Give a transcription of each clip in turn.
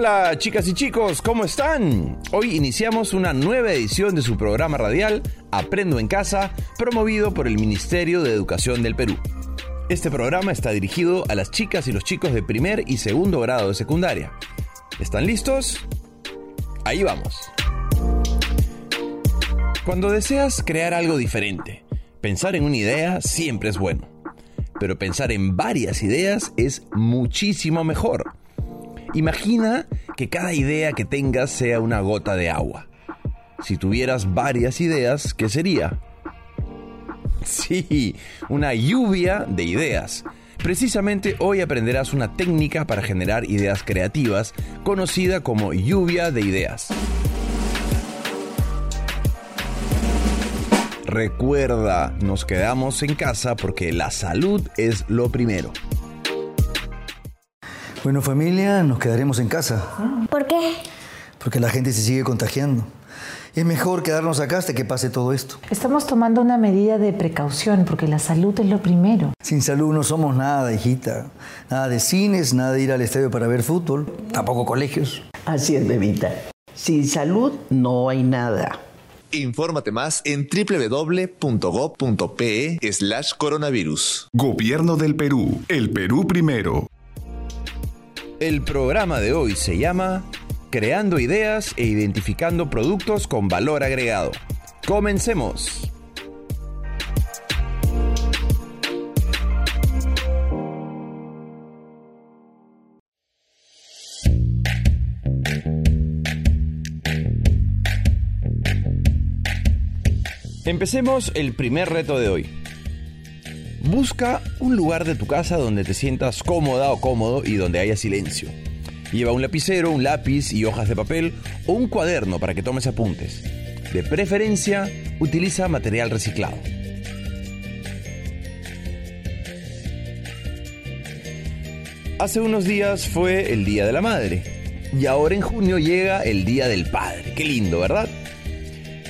Hola chicas y chicos, ¿cómo están? Hoy iniciamos una nueva edición de su programa radial Aprendo en Casa, promovido por el Ministerio de Educación del Perú. Este programa está dirigido a las chicas y los chicos de primer y segundo grado de secundaria. ¿Están listos? Ahí vamos. Cuando deseas crear algo diferente, pensar en una idea siempre es bueno, pero pensar en varias ideas es muchísimo mejor. Imagina que cada idea que tengas sea una gota de agua. Si tuvieras varias ideas, ¿qué sería? Sí, una lluvia de ideas. Precisamente hoy aprenderás una técnica para generar ideas creativas conocida como lluvia de ideas. Recuerda, nos quedamos en casa porque la salud es lo primero. Bueno familia, nos quedaremos en casa. ¿Por qué? Porque la gente se sigue contagiando. Es mejor quedarnos acá hasta que pase todo esto. Estamos tomando una medida de precaución porque la salud es lo primero. Sin salud no somos nada, hijita. Nada de cines, nada de ir al estadio para ver fútbol, tampoco colegios. Así es, bebita. Sin salud no hay nada. Infórmate más en www.gov.pe slash coronavirus. Gobierno del Perú. El Perú primero. El programa de hoy se llama Creando ideas e identificando productos con valor agregado. Comencemos. Empecemos el primer reto de hoy. Busca un lugar de tu casa donde te sientas cómoda o cómodo y donde haya silencio. Lleva un lapicero, un lápiz y hojas de papel o un cuaderno para que tomes apuntes. De preferencia, utiliza material reciclado. Hace unos días fue el Día de la Madre y ahora en junio llega el Día del Padre. Qué lindo, ¿verdad?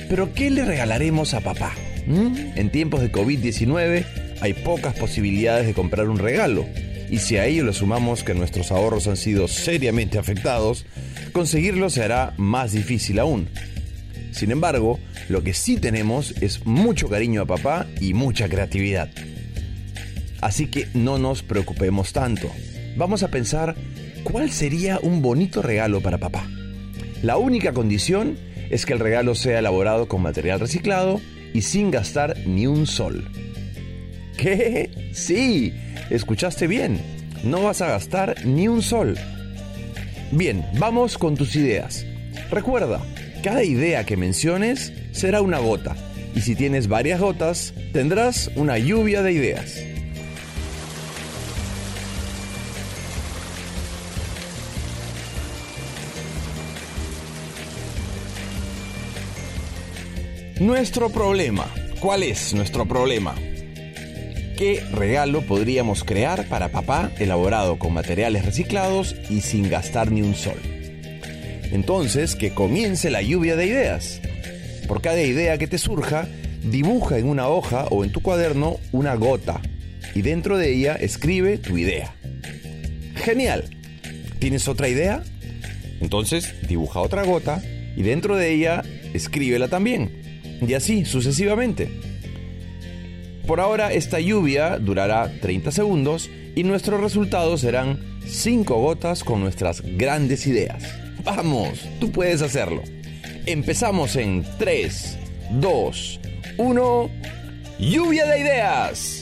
Pero ¿qué le regalaremos a papá? ¿Mm? En tiempos de COVID-19 hay pocas posibilidades de comprar un regalo. Y si a ello le sumamos que nuestros ahorros han sido seriamente afectados, conseguirlo se hará más difícil aún. Sin embargo, lo que sí tenemos es mucho cariño a papá y mucha creatividad. Así que no nos preocupemos tanto. Vamos a pensar cuál sería un bonito regalo para papá. La única condición es que el regalo sea elaborado con material reciclado y sin gastar ni un sol. ¿Qué? Sí, escuchaste bien. No vas a gastar ni un sol. Bien, vamos con tus ideas. Recuerda, cada idea que menciones será una gota. Y si tienes varias gotas, tendrás una lluvia de ideas. Nuestro problema. ¿Cuál es nuestro problema? ¿Qué regalo podríamos crear para papá elaborado con materiales reciclados y sin gastar ni un sol? Entonces, que comience la lluvia de ideas. Por cada idea que te surja, dibuja en una hoja o en tu cuaderno una gota y dentro de ella escribe tu idea. Genial. ¿Tienes otra idea? Entonces, dibuja otra gota y dentro de ella escríbela también. Y así sucesivamente. Por ahora esta lluvia durará 30 segundos y nuestros resultados serán 5 gotas con nuestras grandes ideas. Vamos, tú puedes hacerlo. Empezamos en 3, 2, 1. Lluvia de ideas.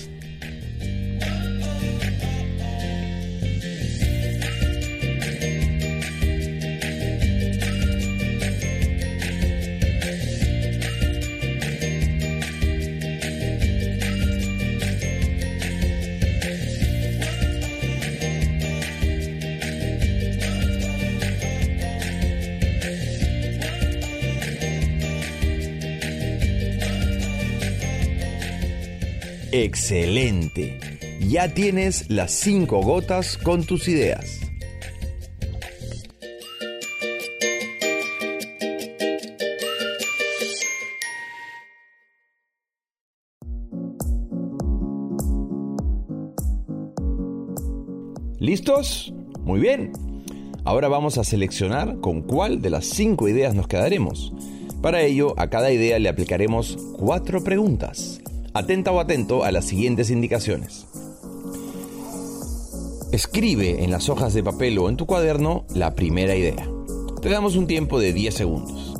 Excelente. Ya tienes las cinco gotas con tus ideas. ¿Listos? Muy bien. Ahora vamos a seleccionar con cuál de las cinco ideas nos quedaremos. Para ello, a cada idea le aplicaremos cuatro preguntas. Atenta o atento a las siguientes indicaciones. Escribe en las hojas de papel o en tu cuaderno la primera idea. Te damos un tiempo de 10 segundos.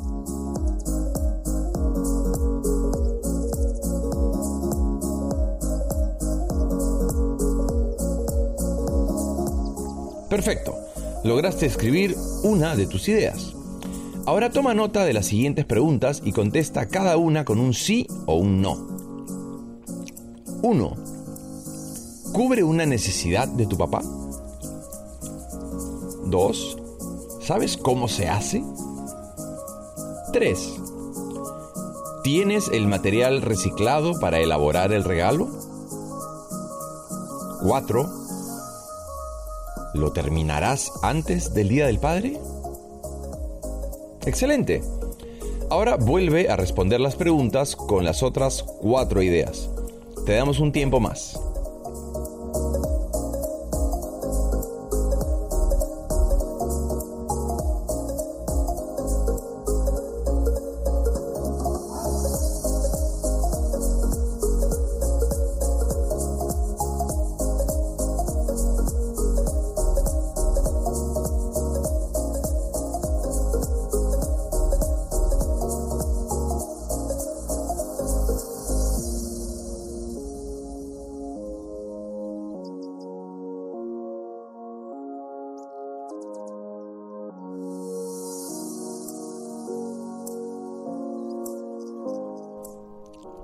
Perfecto. Lograste escribir una de tus ideas. Ahora toma nota de las siguientes preguntas y contesta cada una con un sí o un no. 1. ¿Cubre una necesidad de tu papá? 2. ¿Sabes cómo se hace? 3. ¿Tienes el material reciclado para elaborar el regalo? 4. ¿Lo terminarás antes del Día del Padre? Excelente. Ahora vuelve a responder las preguntas con las otras cuatro ideas. Te damos un tiempo más.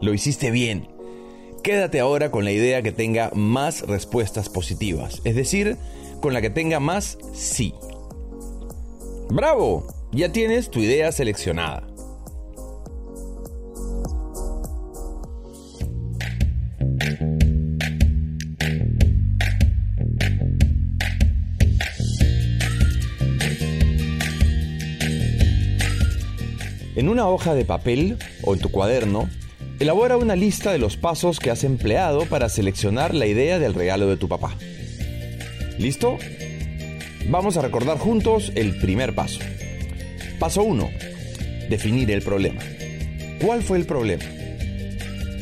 Lo hiciste bien. Quédate ahora con la idea que tenga más respuestas positivas, es decir, con la que tenga más sí. ¡Bravo! Ya tienes tu idea seleccionada. En una hoja de papel o en tu cuaderno, Elabora una lista de los pasos que has empleado para seleccionar la idea del regalo de tu papá. ¿Listo? Vamos a recordar juntos el primer paso. Paso 1. Definir el problema. ¿Cuál fue el problema?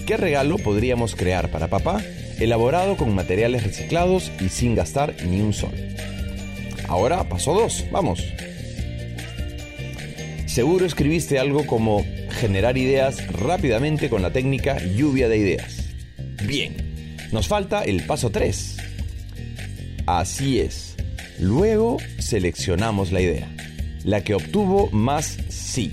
¿Qué regalo podríamos crear para papá elaborado con materiales reciclados y sin gastar ni un sol? Ahora, paso 2. Vamos. Seguro escribiste algo como generar ideas rápidamente con la técnica lluvia de ideas. Bien, nos falta el paso 3. Así es. Luego seleccionamos la idea, la que obtuvo más sí.